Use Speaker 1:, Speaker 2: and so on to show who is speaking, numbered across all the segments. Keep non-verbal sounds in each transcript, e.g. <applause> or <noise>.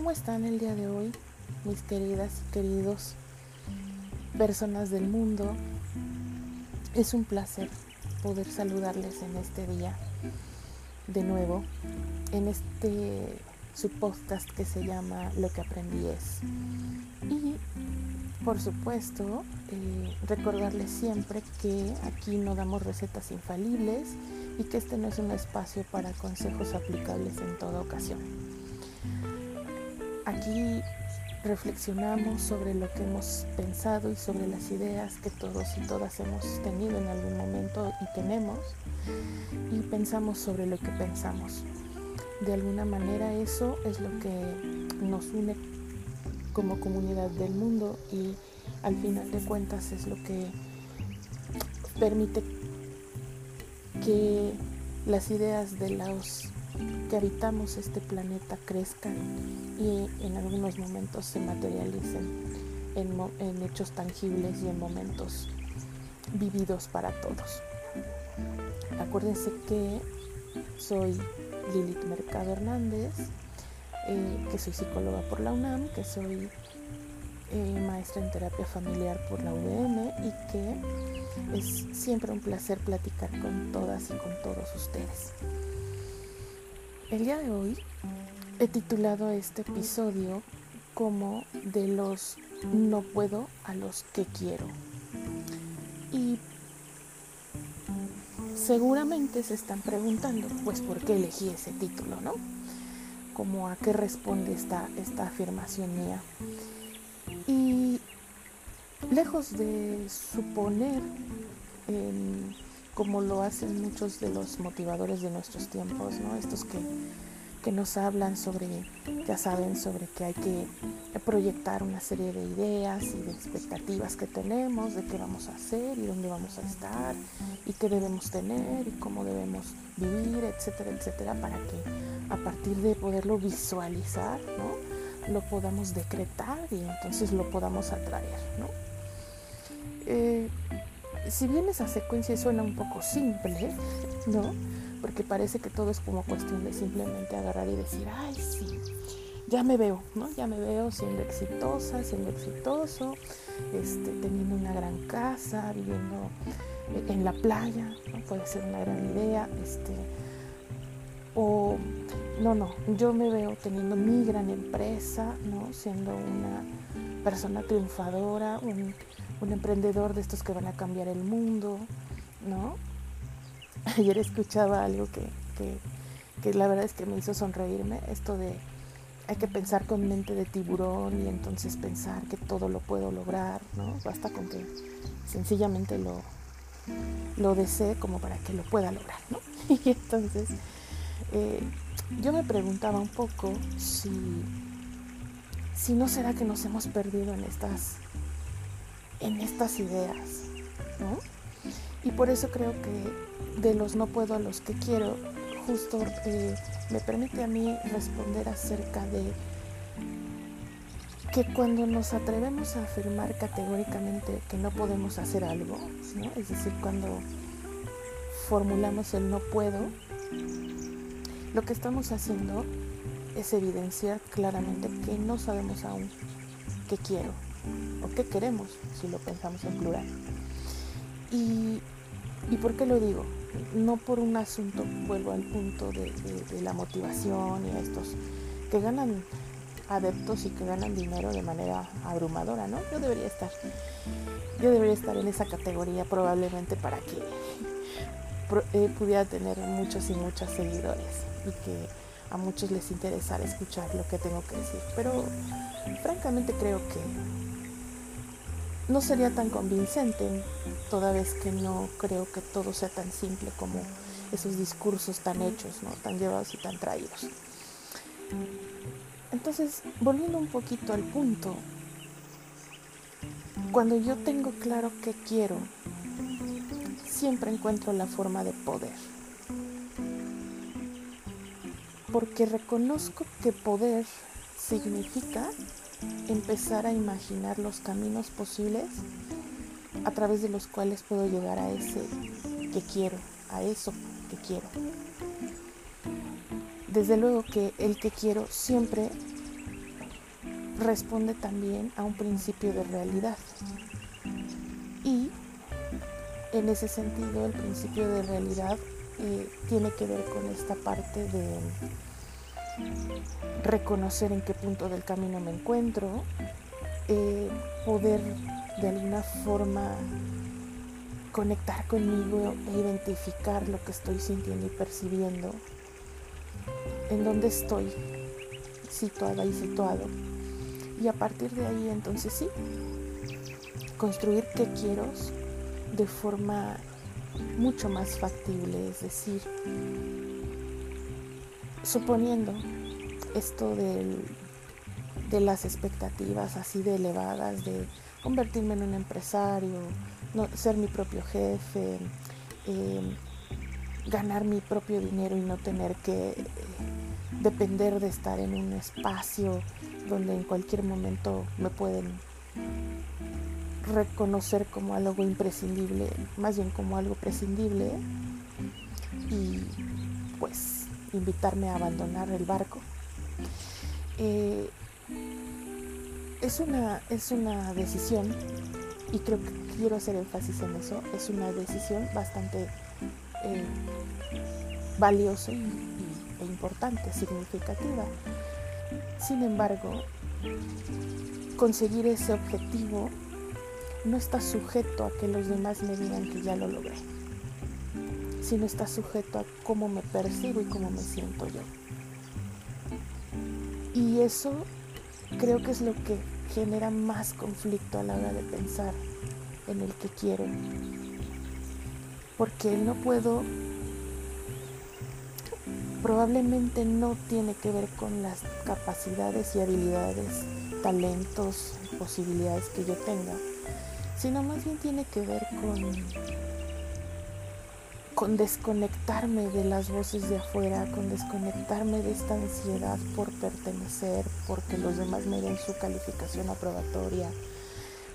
Speaker 1: ¿Cómo están el día de hoy, mis queridas y queridos personas del mundo? Es un placer poder saludarles en este día de nuevo, en este su podcast que se llama Lo que aprendí es. Y por supuesto, eh, recordarles siempre que aquí no damos recetas infalibles y que este no es un espacio para consejos aplicables en toda ocasión. Aquí reflexionamos sobre lo que hemos pensado y sobre las ideas que todos y todas hemos tenido en algún momento y tenemos y pensamos sobre lo que pensamos. De alguna manera eso es lo que nos une como comunidad del mundo y al final de cuentas es lo que permite que las ideas de los que habitamos este planeta crezcan y en algunos momentos se materialicen en, hechos tangibles y en momentos vividos para todos. Acuérdense que soy Lilith Mercado Hernández, eh, que soy psicóloga por la UNAM, que soy eh, maestra en terapia familiar por la UVM y que es siempre un placer platicar con todas y con todos ustedes. El día de hoy he titulado este episodio como de los no puedo a los que quiero. Y seguramente se están preguntando, pues, ¿por qué elegí ese título, no? Como a qué responde esta, esta afirmación mía. Y lejos de suponer, como lo hacen muchos de los motivadores de nuestros tiempos, ¿no? Estos que que nos hablan sobre, ya saben, sobre que hay que proyectar una serie de ideas y de expectativas que tenemos, de qué vamos a hacer y dónde vamos a estar y qué debemos tener y cómo debemos vivir, etcétera, etcétera, para que a partir de poderlo visualizar, ¿no? lo podamos decretar y entonces lo podamos atraer. ¿no? Eh, si bien esa secuencia suena un poco simple, ¿no? Porque parece que todo es como cuestión de simplemente agarrar y decir, ay, sí, ya me veo, ¿no? Ya me veo siendo exitosa, siendo exitoso, este, teniendo una gran casa, viviendo en la playa, ¿no? Puede ser una gran idea, este, o no, no, yo me veo teniendo mi gran empresa, ¿no? Siendo una persona triunfadora, un, un emprendedor de estos que van a cambiar el mundo, ¿no? <laughs> ayer escuchaba algo que, la verdad es que me hizo sonreírme, esto de hay que pensar con mente de tiburón y entonces pensar que todo lo puedo lograr, ¿no? Basta con que sencillamente lo, lo desee como para que lo pueda lograr, ¿no? <laughs> Y entonces eh, yo me preguntaba un poco si, si no será que nos hemos perdido en estas, en estas ideas, ¿no? Y por eso creo que de los no puedo a los que quiero, justo eh, me permite a mí responder acerca de que cuando nos atrevemos a afirmar categóricamente que no podemos hacer algo, es decir, cuando formulamos el no puedo, lo que estamos haciendo es evidenciar claramente que no sabemos aún qué quiero o qué queremos, si lo pensamos en plural. Y, por qué lo digo? No por un asunto, vuelvo al punto de, la motivación y a estos que ganan adeptos y que ganan dinero de manera abrumadora, ¿no? Yo debería estar, yo debería estar en esa categoría probablemente para que eh, pudiera tener muchos y muchos seguidores y que a muchos les interesara escuchar lo que tengo que decir. Pero francamente creo que no sería tan convincente, toda vez que no creo que todo sea tan simple como esos discursos tan hechos, ¿no? tan llevados y tan traídos. Entonces, volviendo un poquito al punto, cuando yo tengo claro qué quiero, siempre encuentro la forma de poder. Porque reconozco que poder significa empezar a imaginar los caminos posibles a través de los cuales puedo llegar a ese que quiero, a eso que quiero. Desde luego que el que quiero siempre responde también a un principio de realidad. Y en ese sentido el principio de realidad eh, tiene que ver con esta parte de reconocer en qué punto del camino me encuentro, eh, poder de alguna forma conectar conmigo e identificar lo que estoy sintiendo y percibiendo, en dónde estoy situada y situado. Y a partir de ahí entonces sí, construir qué quiero de forma mucho más factible, es decir, suponiendo esto de las expectativas así de elevadas, de convertirme en un empresario, ser mi propio jefe, em, ganar mi propio dinero y no tener que eh, depender de estar en un espacio donde en cualquier momento me pueden reconocer como algo imprescindible, más bien como algo prescindible y pues invitarme a abandonar el barco. Eh, es, una, es una decisión y creo que quiero hacer énfasis en eso, es una decisión bastante eh, valiosa e importante, significativa. Sin embargo, conseguir ese objetivo no está sujeto a que los demás me digan que ya lo logré, sino está sujeto a cómo me percibo y cómo me siento yo. Y eso creo que es lo que genera más conflicto a la hora de pensar en el que quiero. Porque no puedo, probablemente no tiene que ver con las capacidades y habilidades, talentos, posibilidades que yo tenga, sino más bien tiene que ver con con desconectarme de las voces de afuera, con desconectarme de esta ansiedad por pertenecer, porque los demás me den su calificación aprobatoria,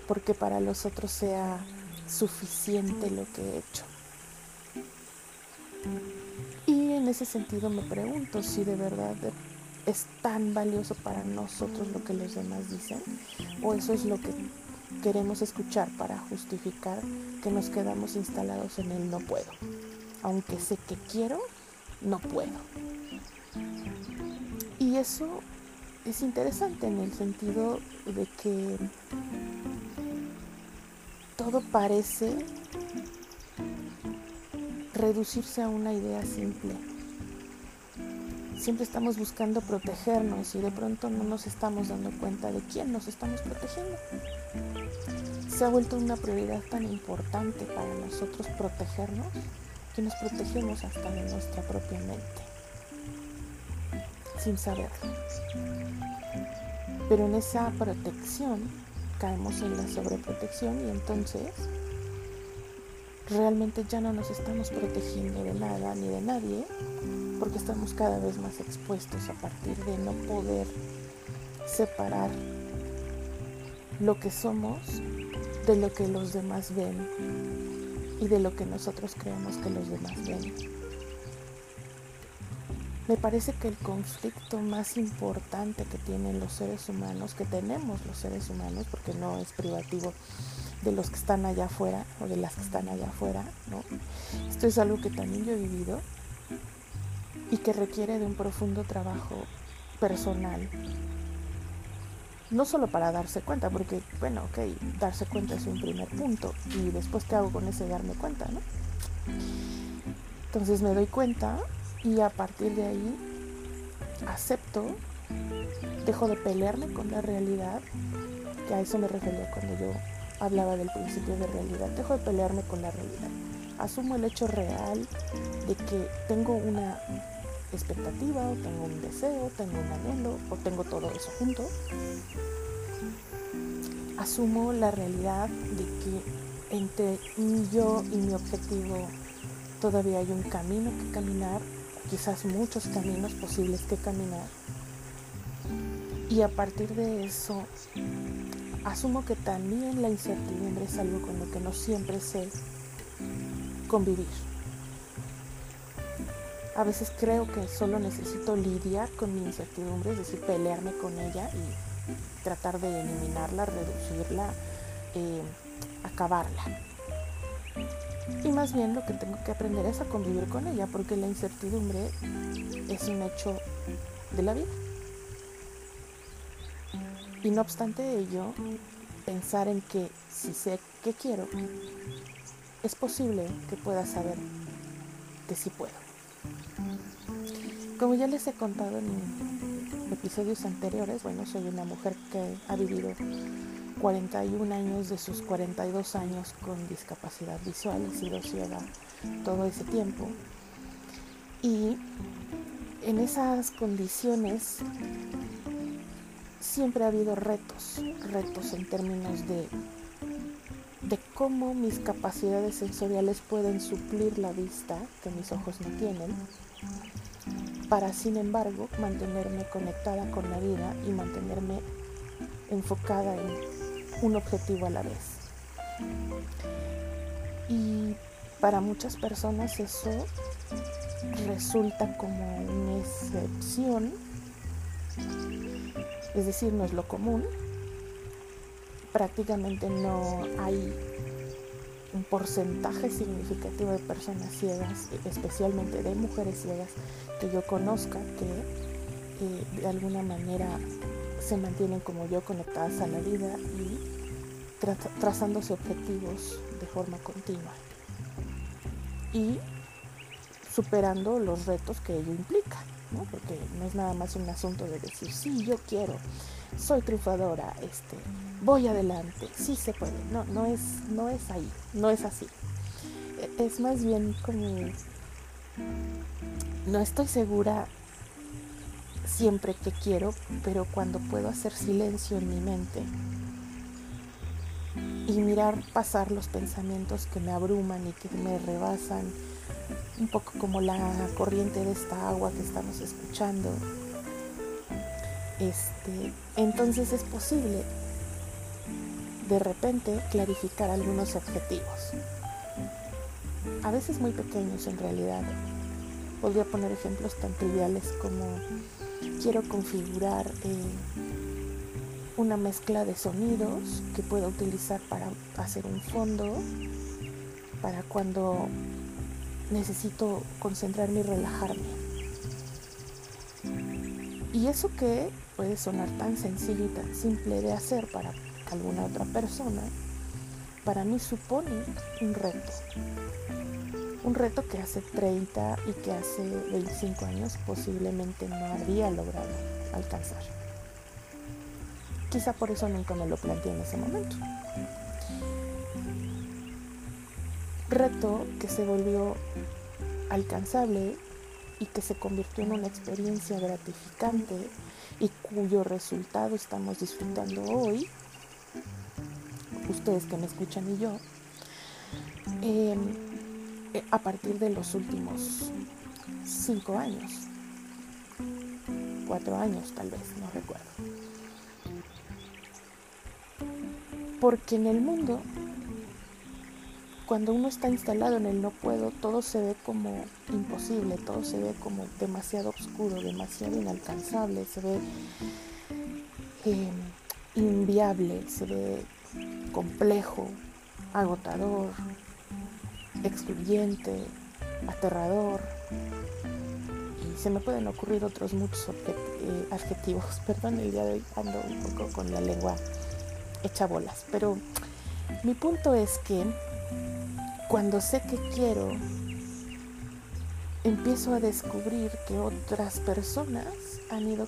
Speaker 1: porque para los otros sea suficiente lo que he hecho. Y en ese sentido me pregunto si de verdad es tan valioso para nosotros lo que los demás dicen, o eso es lo que queremos escuchar para justificar que nos quedamos instalados en el no puedo aunque sé que quiero, no puedo. Y eso es interesante en el sentido de que todo parece reducirse a una idea simple. Siempre estamos buscando protegernos y de pronto no nos estamos dando cuenta de quién nos estamos protegiendo. Se ha vuelto una prioridad tan importante para nosotros protegernos que nos protegemos hasta de nuestra propia mente, sin saberlo. Pero en esa protección caemos en la sobreprotección y entonces realmente ya no nos estamos protegiendo de nada ni de nadie porque estamos cada vez más expuestos a partir de no poder separar lo que somos de lo que los demás ven y de lo que nosotros creemos que los demás ven. Me parece que el conflicto más importante que tienen los seres humanos, que tenemos los seres humanos, porque no es privativo de los que están allá afuera o de las que están allá afuera, ¿no? Esto es algo que también yo he vivido y que requiere de un profundo trabajo personal no solo para darse cuenta, porque bueno, ok, darse cuenta es un primer punto y después qué hago con ese darme cuenta, ¿no? Entonces me doy cuenta y a partir de ahí acepto, dejo de pelearme con la realidad, que a eso me refería cuando yo hablaba del principio de realidad, dejo de pelearme con la realidad, asumo el hecho real de que tengo una expectativa, o tengo un deseo, tengo un anhelo, o tengo todo eso junto, asumo la realidad de que entre yo y mi objetivo todavía hay un camino que caminar, quizás muchos caminos posibles que caminar. Y a partir de eso, asumo que también la incertidumbre es algo con lo que no siempre sé convivir. A veces creo que solo necesito lidiar con mi incertidumbre, es decir, pelearme con ella y tratar de eliminarla, reducirla, eh, acabarla. Y más bien lo que tengo que aprender es a convivir con ella, porque la incertidumbre es un hecho de la vida. Y no obstante ello, pensar en que si sé que quiero, es posible que pueda saber que sí puedo. Como ya les he contado en episodios anteriores, bueno, soy una mujer que ha vivido 41 años de sus 42 años con discapacidad visual, he sido ciega todo ese tiempo. Y en esas condiciones siempre ha habido retos, retos en términos de, de cómo mis capacidades sensoriales pueden suplir la vista que mis ojos no tienen, para sin embargo mantenerme conectada con la vida y mantenerme enfocada en un objetivo a la vez. Y para muchas personas eso resulta como una excepción es decir, no es lo común. Prácticamente no hay un porcentaje significativo de personas ciegas, especialmente de mujeres ciegas, que yo conozca que eh, de alguna manera se mantienen como yo conectadas a la vida y trazándose objetivos de forma continua. Y superando los retos que ello implica porque no es nada más un asunto de decir, sí, yo quiero, soy triunfadora, este, voy adelante, sí se puede. No, no es, no es ahí, no es así. E, es más bien como, no estoy segura siempre que quiero, pero cuando puedo hacer silencio en mi mente y mirar pasar los pensamientos que me abruman y que me rebasan un poco como la corriente de esta agua que estamos escuchando. Este, entonces es posible de repente clarificar algunos objetivos. A veces muy pequeños en realidad. Podría poner ejemplos tan triviales como quiero configurar eh, una mezcla de sonidos que pueda utilizar para hacer un fondo, para cuando necesito concentrarme y relajarme. Y eso que puede sonar tan sencillo y tan simple de hacer para alguna otra persona, para mí supone un reto. Un reto que hace 30 y que hace 25 años posiblemente no habría logrado alcanzar. Quizá por eso nunca me lo planteé en ese momento. reto que se volvió alcanzable y que se convirtió en una experiencia gratificante y cuyo resultado estamos disfrutando hoy, ustedes que me escuchan y yo, em, eh, a partir de los últimos cinco años, cuatro años tal vez, no recuerdo. Porque en el mundo cuando uno está instalado en el no puedo, todo se ve como imposible, todo se ve como demasiado oscuro, demasiado inalcanzable, se ve em, inviable, se ve complejo, agotador, excluyente, aterrador. Y se me pueden ocurrir otros muchos eh, adjetivos. <laughs> Perdón, el día de hoy ando un poco con la lengua hecha bolas. Pero mi punto es que cuando sé que quiero, empiezo a descubrir que otras personas han ido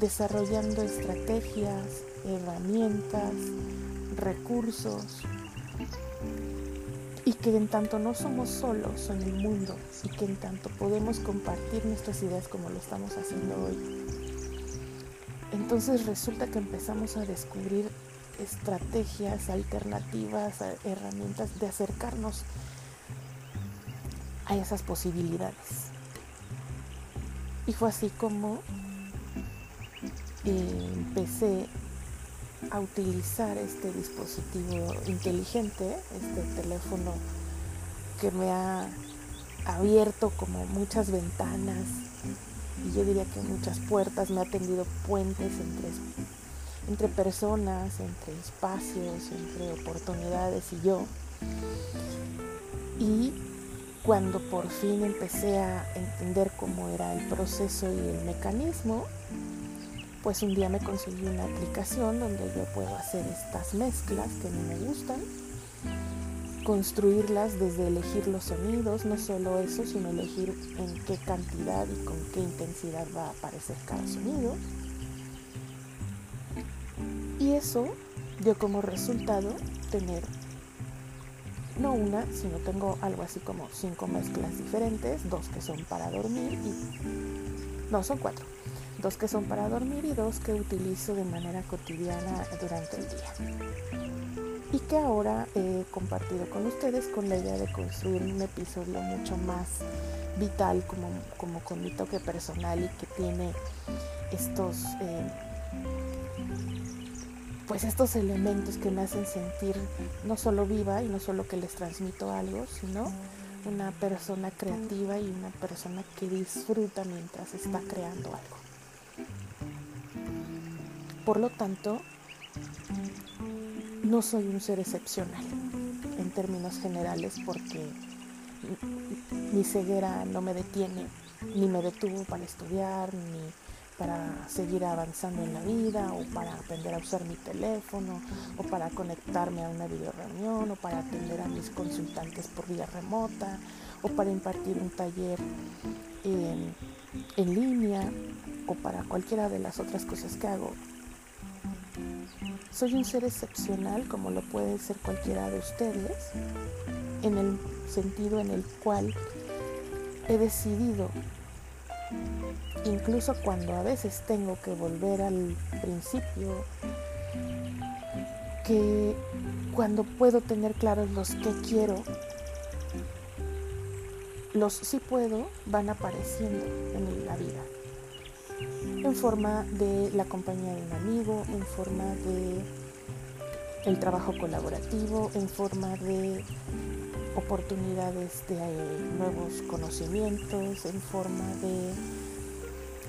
Speaker 1: desarrollando estrategias, herramientas, recursos y que en tanto no somos solos en el mundo y que en tanto podemos compartir nuestras ideas como lo estamos haciendo hoy, entonces resulta que empezamos a descubrir estrategias, alternativas, herramientas de acercarnos a esas posibilidades. Y fue así como eh, empecé a utilizar este dispositivo inteligente, este teléfono que me ha abierto como muchas ventanas y yo diría que muchas puertas, me ha tendido puentes entre entre personas, entre espacios, entre oportunidades y yo. Y cuando por fin empecé a entender cómo era el proceso y el mecanismo, pues un día me conseguí una aplicación donde yo puedo hacer estas mezclas que a mí me gustan, construirlas desde elegir los sonidos, no solo eso, sino elegir en qué cantidad y con qué intensidad va a aparecer cada sonido. Y eso dio como resultado tener no una, sino tengo algo así como cinco mezclas diferentes, dos que son para dormir y... No, son cuatro. Dos que son para dormir y dos que utilizo de manera cotidiana durante el día. Y que ahora he compartido con ustedes con la idea de construir un episodio mucho más vital, como, como con mi toque personal y que tiene estos... Eh, pues estos elementos que me hacen sentir no solo viva y no solo que les transmito algo, sino una persona creativa y una persona que disfruta mientras está creando algo. Por lo tanto, no soy un ser excepcional en términos generales porque mi ceguera no me detiene, ni me detuvo para estudiar, ni para seguir avanzando en la vida o para aprender a usar mi teléfono o para conectarme a una videoreunión o para atender a mis consultantes por vía remota o para impartir un taller en, en línea o para cualquiera de las otras cosas que hago. Soy un ser excepcional como lo puede ser cualquiera de ustedes en el sentido en el cual he decidido incluso cuando a veces tengo que volver al principio, que cuando puedo tener claros los que quiero, los sí puedo van apareciendo en la vida, en forma de la compañía de un amigo, en forma de el trabajo colaborativo, en forma de oportunidades de eh, nuevos conocimientos, en forma de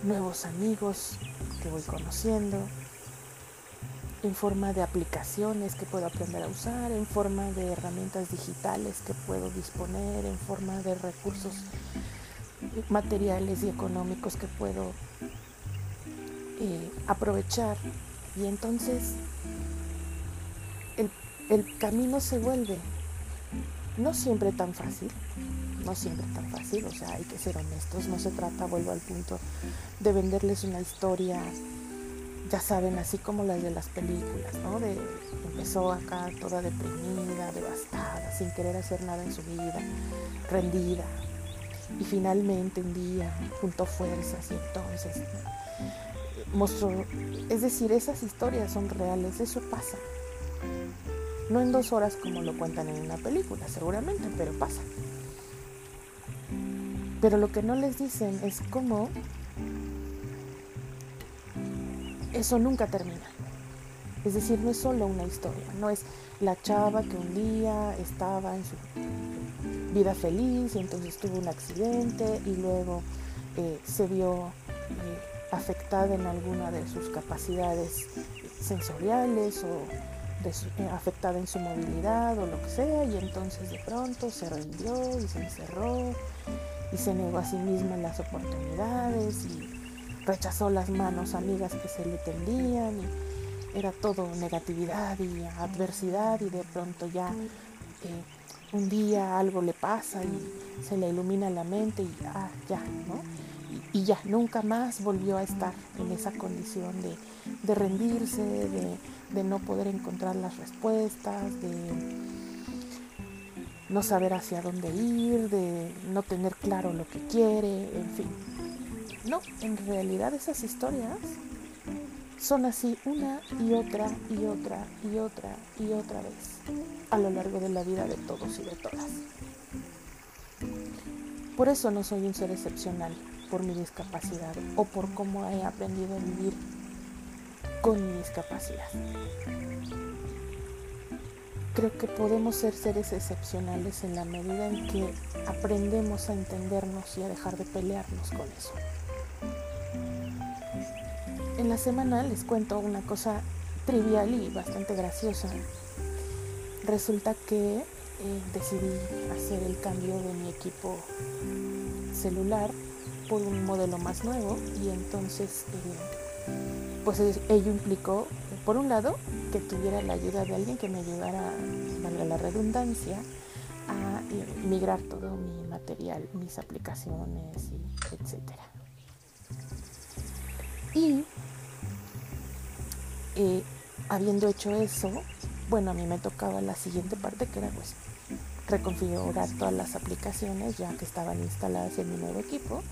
Speaker 1: nuevos amigos que voy conociendo, en forma de aplicaciones que puedo aprender a usar, en forma de herramientas digitales que puedo disponer, en forma de recursos materiales y económicos que puedo aprovechar. Y entonces el camino se vuelve no siempre tan fácil, no siempre tan fácil, o sea, hay que ser honestos, no se trata, vuelvo al punto, de venderles una historia, ya saben, así como las de las películas, ¿no? De empezó acá toda deprimida, devastada, sin querer hacer nada en su vida, rendida, y finalmente un día juntó fuerzas y entonces es decir, esas historias son reales, eso pasa. No en dos horas como lo cuentan en una película, seguramente, pero pasa. Pero lo que no les dicen es cómo eso nunca termina. Es decir, no es solo una historia, no es la chava que un día estaba en su vida feliz y entonces tuvo un accidente y luego eh, se vio eh, afectada en alguna de sus capacidades sensoriales o eh, afectada en su movilidad o lo que sea y entonces de pronto se rindió y se encerró y se negó a sí misma las oportunidades y rechazó las manos amigas que se le tendían y era todo negatividad y adversidad y de pronto ya eh, un día algo le pasa y se le ilumina la mente y ah, ya, ¿no? Y ya, nunca más volvió a estar en esa condición de, rendirse, de, no poder encontrar las respuestas, de no saber hacia dónde ir, de no tener claro lo que quiere, en fin. No, en realidad esas historias son así una y otra y otra y otra y otra vez a lo largo de la vida de todos y de todas. Por eso no soy un ser excepcional, por mi discapacidad o por cómo he aprendido a vivir con mi discapacidad. Creo que podemos ser seres excepcionales en la medida en que aprendemos a entendernos y a dejar de pelearnos con eso. En la semana les cuento una cosa trivial y bastante graciosa. Resulta que eh, decidí hacer el cambio de mi equipo celular por un modelo más nuevo y entonces eh, pues ello implicó por un lado que tuviera la ayuda de alguien que me ayudara, valga la redundancia, a migrar todo mi material, mis aplicaciones, y etcétera. Y eh, habiendo hecho eso, bueno, a mí me tocaba la siguiente parte que era pues reconfigurar todas las aplicaciones ya que estaban instaladas en mi nuevo equipo.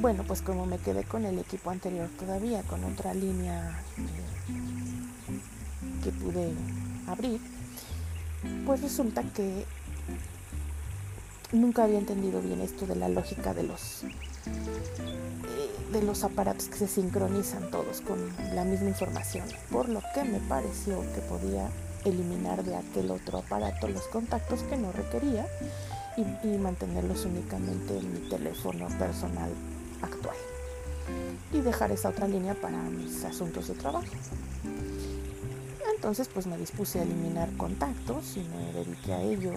Speaker 1: Bueno, pues como me quedé con el equipo anterior todavía, con otra línea eh, que pude abrir, pues resulta que nunca había entendido bien esto de la lógica de los de los aparatos que se sincronizan todos con la misma información, por lo que me pareció que podía eliminar de aquel otro aparato los contactos que no requería y, mantenerlos únicamente en mi teléfono personal actual. Y dejar esa otra línea para mis asuntos de trabajo. Entonces pues me dispuse a eliminar contactos y me dediqué a ello.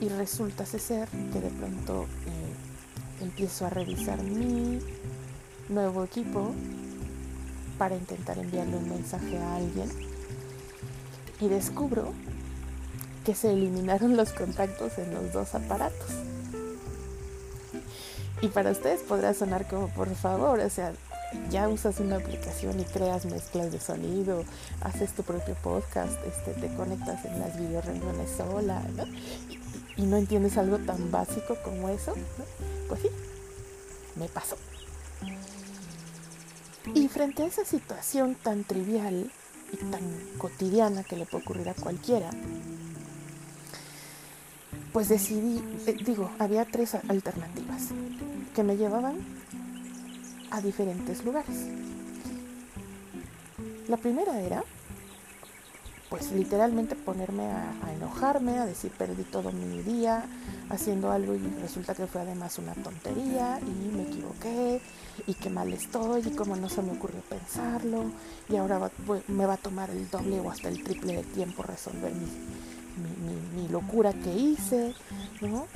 Speaker 1: Y resulta ser que de pronto eh, empiezo a revisar mi nuevo equipo para intentar enviarle un mensaje a alguien. Y descubro que se eliminaron los contactos en los dos aparatos. Y para ustedes podrá sonar como por favor, o sea, ya usas una aplicación y creas mezclas de sonido, haces tu propio podcast, este, te conectas en las videoreuniones sola, ¿no? Y, no entiendes algo tan básico como eso, Pues sí, me pasó. Y frente a esa situación tan trivial y tan cotidiana que le puede ocurrir a cualquiera, pues decidí, eh, digo, había tres alternativas que me llevaban a diferentes lugares. La primera era, pues literalmente ponerme a, enojarme, a decir perdí todo mi día haciendo algo y resulta que fue además una tontería y me equivoqué y qué mal estoy y cómo no se me ocurrió pensarlo y ahora me va a tomar el doble o hasta el triple de tiempo resolver mi, locura que hice, ¿no?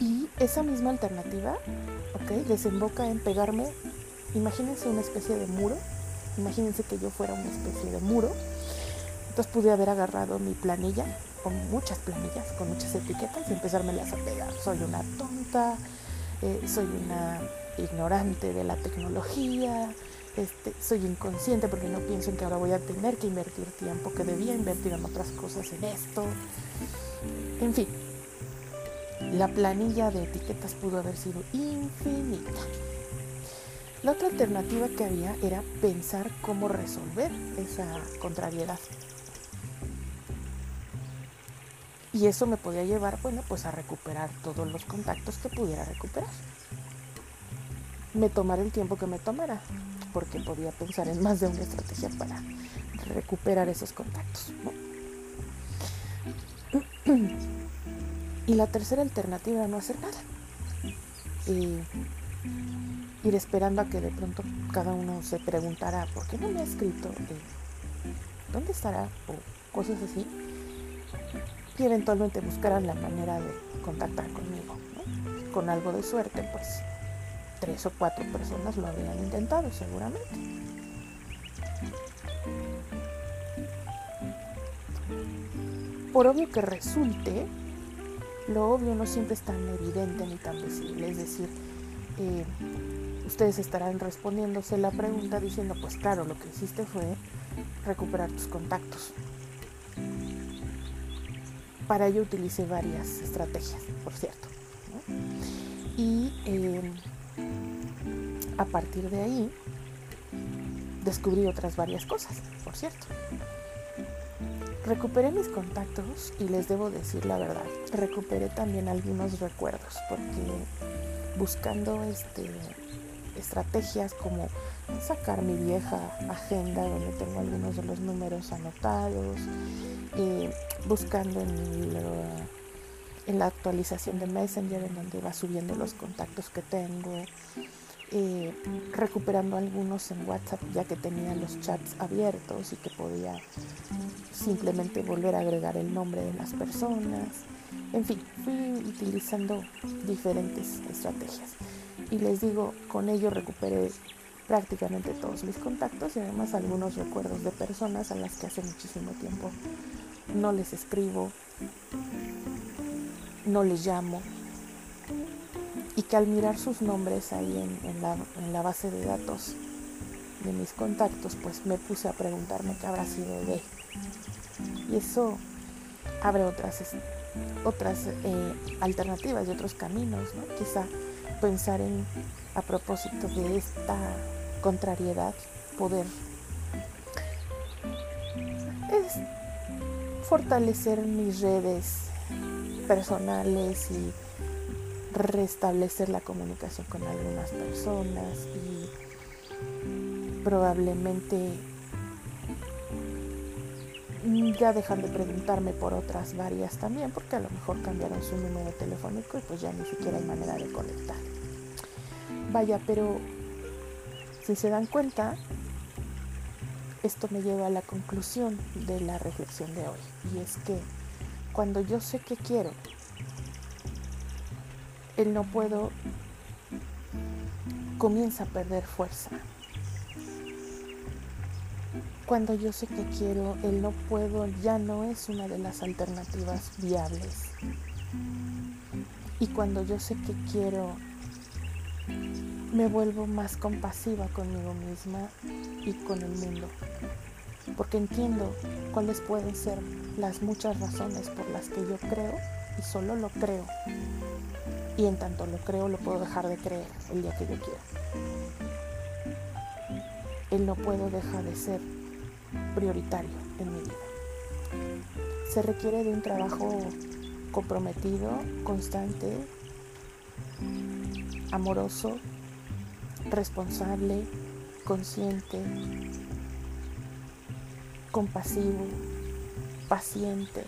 Speaker 1: Y esa misma alternativa, ¿ok? Desemboca en pegarme, imagínense una especie de muro, imagínense que yo fuera una especie de muro, entonces pude haber agarrado mi planilla, con muchas planillas, con muchas etiquetas y empezármelas a pegar. Soy una tonta, eh, soy una ignorante de la tecnología, este, soy inconsciente porque no pienso en que ahora voy a tener que invertir tiempo que debía invertir en otras cosas en esto. En fin, la planilla de etiquetas pudo haber sido infinita. La otra alternativa que había era pensar cómo resolver esa contrariedad. Y eso me podía llevar, bueno, pues a recuperar todos los contactos que pudiera recuperar. Me tomara el tiempo que me tomara porque podía pensar en más de una estrategia para recuperar esos contactos. Y la tercera alternativa era no hacer nada. Y ir esperando a que de pronto cada uno se preguntara, ¿por qué no me ha escrito? ¿Dónde estará? O cosas así. Y eventualmente buscaran la manera de contactar conmigo. Con algo de suerte, pues tres o cuatro personas lo habrían intentado seguramente. Por obvio que resulte, lo obvio no siempre es tan evidente ni tan visible. Es decir, eh, ustedes estarán respondiéndose la pregunta diciendo, pues claro, lo que hiciste fue recuperar tus contactos. Para ello utilicé varias estrategias, por cierto. Y eh, a partir de ahí descubrí otras varias cosas, por cierto. Recuperé mis contactos y les debo decir la verdad, recuperé también algunos recuerdos porque buscando este, estrategias como sacar mi vieja agenda donde tengo algunos de los números anotados, eh, buscando en, en la actualización de Messenger en donde va subiendo los contactos que tengo, recuperando algunos en WhatsApp ya que tenía los chats abiertos y que podía simplemente volver a agregar el nombre de las personas. En fin, fui utilizando diferentes estrategias. Y les digo, con ello recuperé prácticamente todos mis contactos y además algunos recuerdos de personas a las que hace muchísimo tiempo no les escribo, no les llamo, y que al mirar sus nombres ahí en, la, en, la, base de datos de mis contactos, pues me puse a preguntarme qué habrá sido de. Y eso abre otras, otras eh, alternativas y otros caminos, ¿no? Quizá pensar en, a propósito de esta contrariedad, poder fortalecer mis redes personales y restablecer la comunicación con algunas personas y probablemente ya dejar de preguntarme por otras varias también, porque a lo mejor cambiaron su número telefónico y pues ya ni siquiera hay manera de conectar. Vaya, pero si se dan cuenta, esto me lleva a la conclusión de la reflexión de hoy, y es que cuando yo sé que quiero el no puedo comienza a perder fuerza. Cuando yo sé que quiero, el no puedo ya no es una de las alternativas viables. Y cuando yo sé que quiero, me vuelvo más compasiva conmigo misma y con el mundo. Porque entiendo cuáles pueden ser las muchas razones por las que yo creo y solo lo creo y en tanto lo creo, lo puedo dejar de creer el día que yo quiera. Él no puedo dejar de ser prioritario en mi vida. Se requiere de un trabajo comprometido, constante, amoroso, responsable, consciente, compasivo, paciente,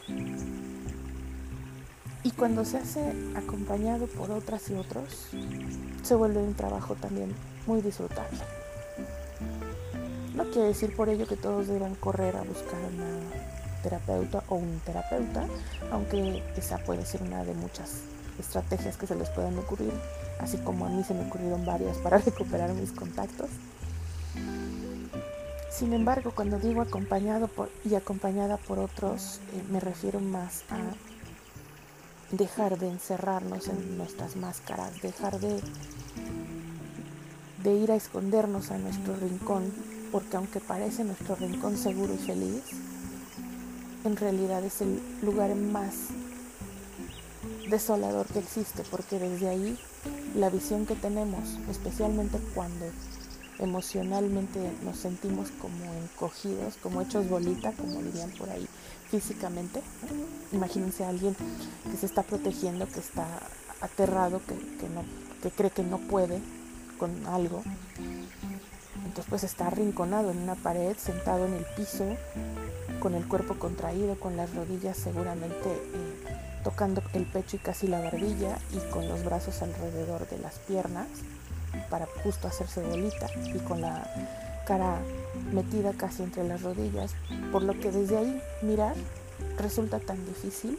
Speaker 1: y cuando se hace acompañado por otras y otros, se vuelve un trabajo también muy disfrutable. No quiere decir por ello que todos deban correr a buscar una terapeuta o un terapeuta, aunque esa puede ser una de muchas estrategias que se les puedan ocurrir, así como a mí se me ocurrieron varias para <laughs> recuperar mis contactos. Sin embargo, cuando digo acompañado por, y acompañada por otros, eh, me refiero más a dejar de encerrarnos en nuestras máscaras, dejar de, de ir a escondernos a nuestro rincón, porque aunque parece nuestro rincón seguro y feliz, en realidad es el lugar más desolador que existe, porque desde ahí la visión que tenemos, especialmente cuando emocionalmente nos sentimos como encogidos, como hechos bolita, como dirían por ahí, físicamente. Imagínense a alguien que se está protegiendo, que está aterrado, que, no, que cree que no puede con algo. Entonces pues está arrinconado en una pared, sentado en el piso, con el cuerpo contraído, con las rodillas seguramente eh, tocando el pecho y casi la barbilla y con los brazos alrededor de las piernas para justo hacerse bolita y con la cara metida casi entre las rodillas, por lo que desde ahí mirar resulta tan difícil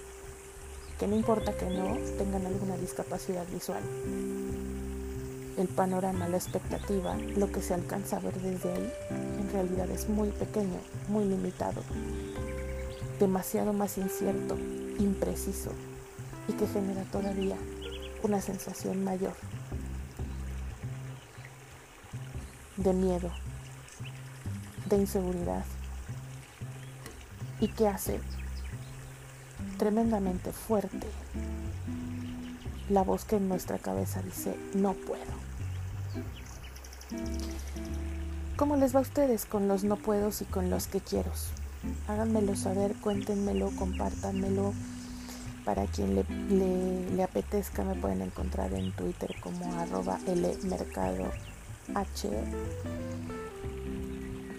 Speaker 1: que no importa que no tengan alguna discapacidad visual. El panorama, la expectativa, lo que se alcanza a ver desde ahí, en realidad es muy pequeño, muy limitado, demasiado más incierto, impreciso y que genera todavía una sensación mayor de miedo, de inseguridad y que hace tremendamente fuerte la voz que en nuestra cabeza dice no puedo. ¿Cómo les va a ustedes con los no puedo y con los que quiero? Háganmelo saber, cuéntenmelo, compártanmelo. Para quien le, le, apetezca me pueden encontrar en Twitter como arroba lmercadoh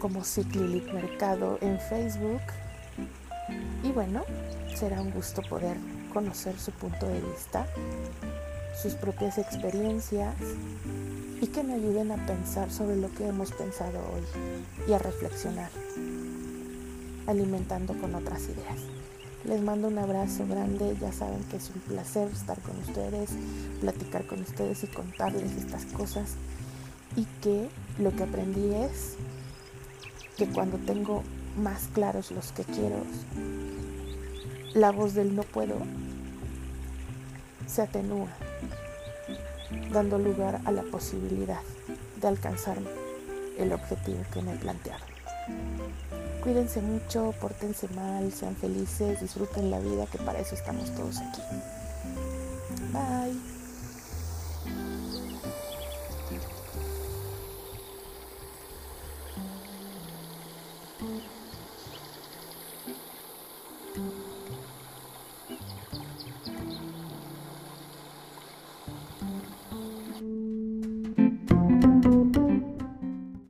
Speaker 1: como Ciclilic Mercado en Facebook. Y bueno, será un gusto poder conocer su punto de vista, sus propias experiencias y que me ayuden a pensar sobre lo que hemos pensado hoy y a reflexionar, alimentando con otras ideas. Les mando un abrazo grande, ya saben que es un placer estar con ustedes, platicar con ustedes y contarles estas cosas y que lo que aprendí es que cuando tengo más claros los que quiero, la voz del no puedo se atenúa, dando lugar a la posibilidad de alcanzar el objetivo que me he planteado. Cuídense mucho, pórtense mal, sean felices, disfruten la vida, que para eso estamos todos aquí. Bye.